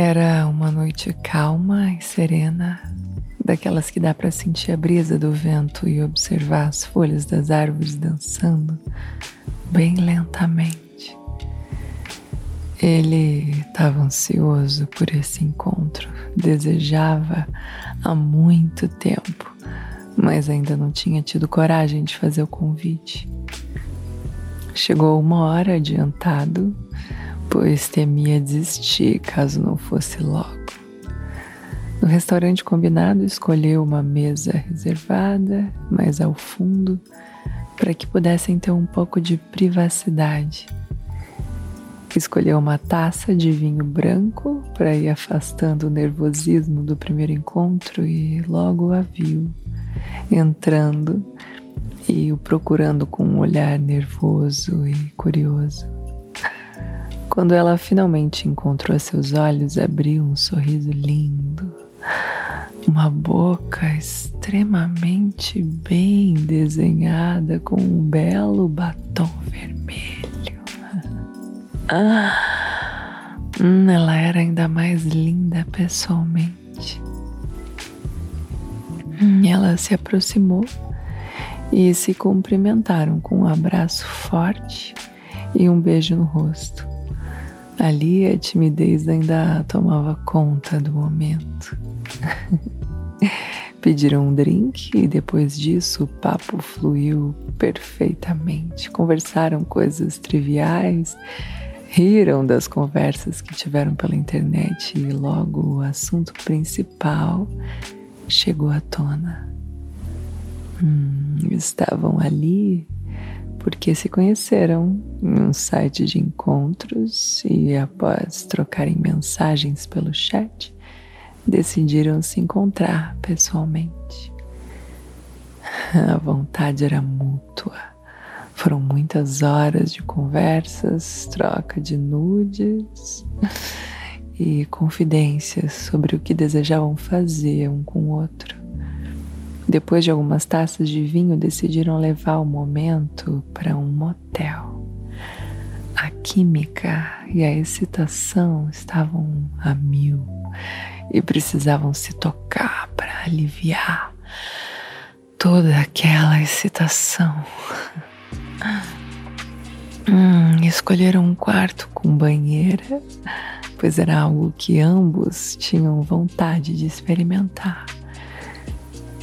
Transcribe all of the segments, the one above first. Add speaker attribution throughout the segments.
Speaker 1: Era uma noite calma e serena, daquelas que dá para sentir a brisa do vento e observar as folhas das árvores dançando bem lentamente. Ele estava ansioso por esse encontro, desejava há muito tempo, mas ainda não tinha tido coragem de fazer o convite. Chegou uma hora adiantado pois temia desistir caso não fosse logo. No restaurante combinado, escolheu uma mesa reservada, mais ao fundo, para que pudessem ter um pouco de privacidade. Escolheu uma taça de vinho branco para ir afastando o nervosismo do primeiro encontro e logo a viu entrando e o procurando com um olhar nervoso e curioso. Quando ela finalmente encontrou seus olhos, abriu um sorriso lindo, uma boca extremamente bem desenhada com um belo batom vermelho. Ah, hum, ela era ainda mais linda pessoalmente. Hum, ela se aproximou e se cumprimentaram com um abraço forte e um beijo no rosto. Ali a timidez ainda tomava conta do momento. Pediram um drink e depois disso o papo fluiu perfeitamente. Conversaram coisas triviais, riram das conversas que tiveram pela internet e logo o assunto principal chegou à tona. Hum, estavam ali porque se conheceram em um site de encontros e, após trocarem mensagens pelo chat, decidiram se encontrar pessoalmente. A vontade era mútua. Foram muitas horas de conversas, troca de nudes e confidências sobre o que desejavam fazer um com o outro. Depois de algumas taças de vinho, decidiram levar o momento para um motel. A química e a excitação estavam a mil e precisavam se tocar para aliviar toda aquela excitação. Hum, escolheram um quarto com banheira, pois era algo que ambos tinham vontade de experimentar.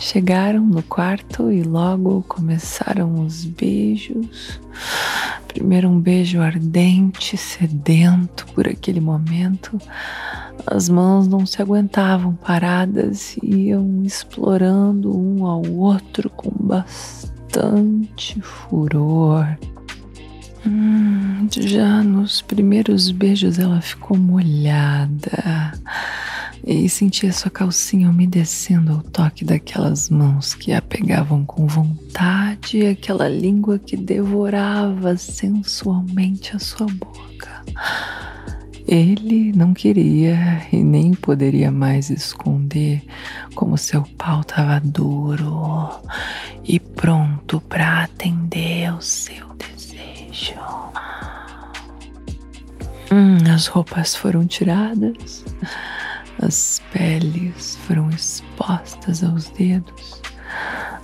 Speaker 1: Chegaram no quarto e logo começaram os beijos. Primeiro um beijo ardente, sedento por aquele momento. As mãos não se aguentavam paradas e iam explorando um ao outro com bastante furor. Hum, já nos primeiros beijos ela ficou molhada e sentia sua calcinha umedecendo ao toque daquelas mãos que a pegavam com vontade e aquela língua que devorava sensualmente a sua boca. Ele não queria e nem poderia mais esconder como seu pau estava duro e pronto para atender ao seu desejo. Hum, as roupas foram tiradas as peles foram expostas aos dedos,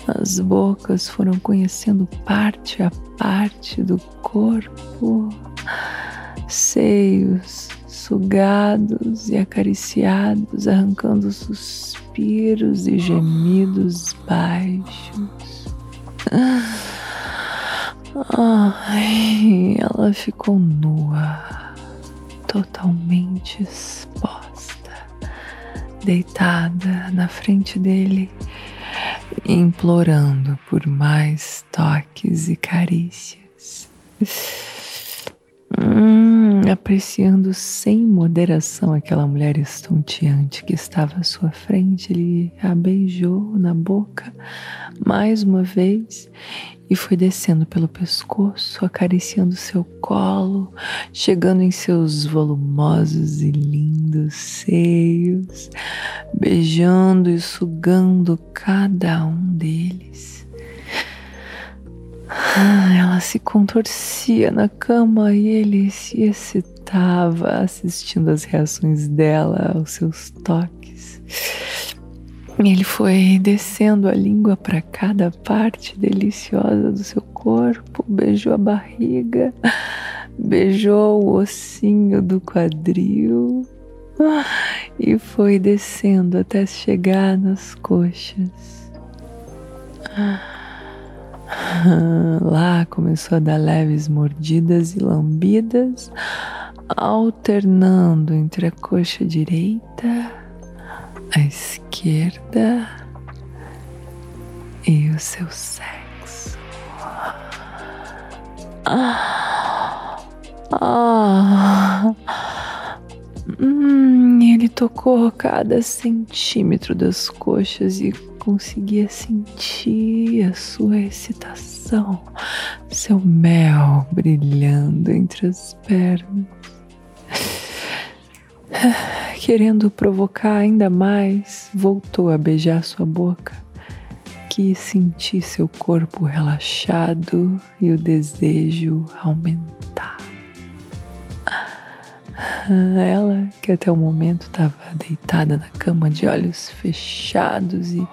Speaker 1: as bocas foram conhecendo parte a parte do corpo, seios sugados e acariciados, arrancando suspiros e gemidos baixos. Ai, ela ficou nua, totalmente exposta deitada na frente dele, implorando por mais toques e carícias. Apreciando sem moderação aquela mulher estonteante que estava à sua frente, ele a beijou na boca mais uma vez e foi descendo pelo pescoço, acariciando seu colo, chegando em seus volumosos e lindos seios, beijando e sugando cada um deles. Ah, ela se contorcia na cama e ele se excitava assistindo as reações dela aos seus toques. Ele foi descendo a língua para cada parte deliciosa do seu corpo, beijou a barriga, beijou o ossinho do quadril e foi descendo até chegar nas coxas. Lá começou a dar leves mordidas e lambidas, alternando entre a coxa direita a esquerda e o seu sexo. Ah, ah, hum, ele tocou cada centímetro das coxas e conseguia sentir a sua excitação, seu mel brilhando entre as pernas querendo provocar ainda mais, voltou a beijar sua boca. Quis sentir seu corpo relaxado e o desejo aumentar. Ela, que até o momento estava deitada na cama de olhos fechados e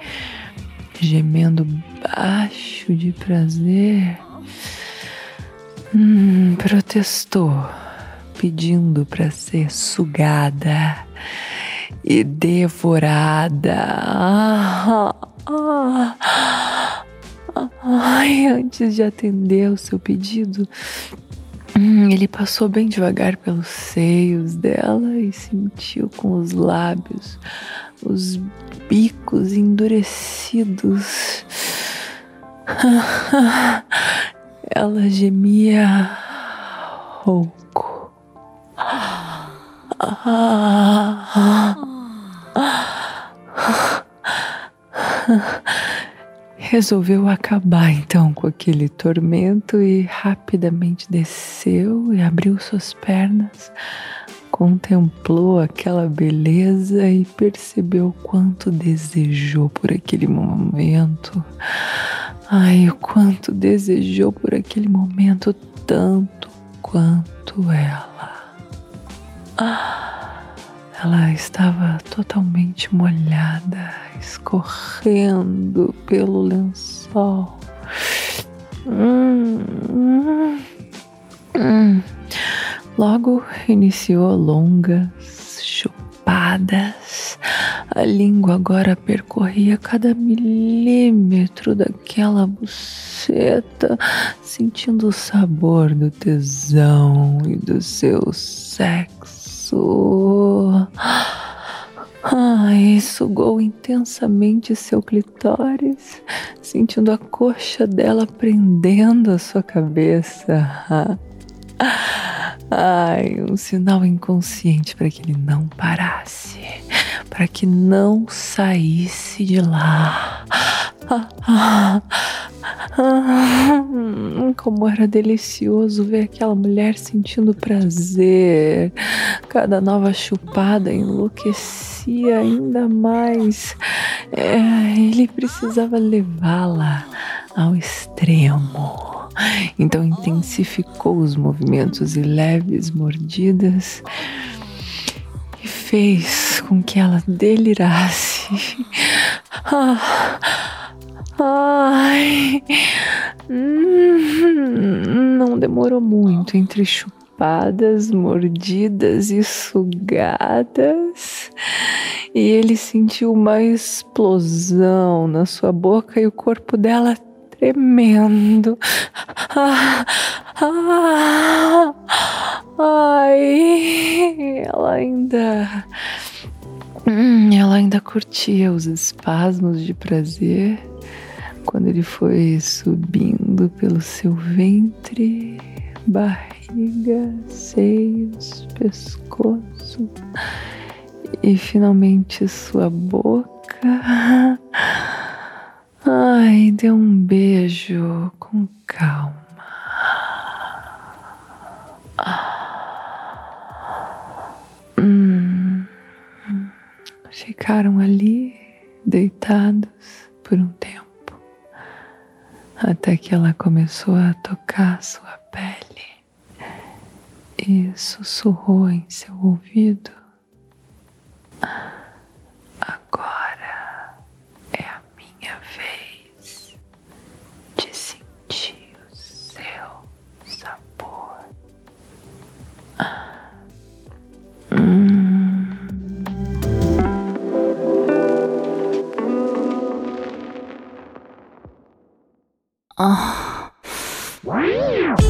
Speaker 1: gemendo baixo de prazer, hum, protestou pedindo para ser sugada e devorada. Ah, ah, ah, ai, antes de atender o seu pedido, hum, ele passou bem devagar pelos seios dela e sentiu com os lábios os bicos endurecidos. Ela gemia rouco. Resolveu acabar então com aquele tormento e rapidamente desceu e abriu suas pernas, contemplou aquela beleza e percebeu quanto desejou por aquele momento. Ai, o quanto desejou por aquele momento tanto quanto ela. Ah, ela estava totalmente molhada, escorrendo pelo lençol. Logo iniciou longas chupadas. A língua agora percorria cada milímetro daquela buceta, sentindo o sabor do tesão e do seu sexo isso. Ai, sugou intensamente seu clitóris, sentindo a coxa dela prendendo a sua cabeça. Ai, um sinal inconsciente para que ele não parasse, para que não saísse de lá. Como era delicioso ver aquela mulher sentindo prazer. Cada nova chupada enlouquecia ainda mais. É, ele precisava levá-la ao extremo. Então intensificou os movimentos e leves mordidas e fez com que ela delirasse. Ah, Ai, hum, não demorou muito entre chupadas, mordidas e sugadas. E ele sentiu uma explosão na sua boca e o corpo dela tremendo. Ah, ah, ai, ela ainda. Hum, ela ainda curtia os espasmos de prazer quando ele foi subindo pelo seu ventre, barriga seios, pescoço e finalmente sua boca. Ai, dê um beijo com calma. Hum, ficaram ali deitados por um tempo até que ela começou a tocar sua pele e sussurrou em seu ouvido.
Speaker 2: Oh.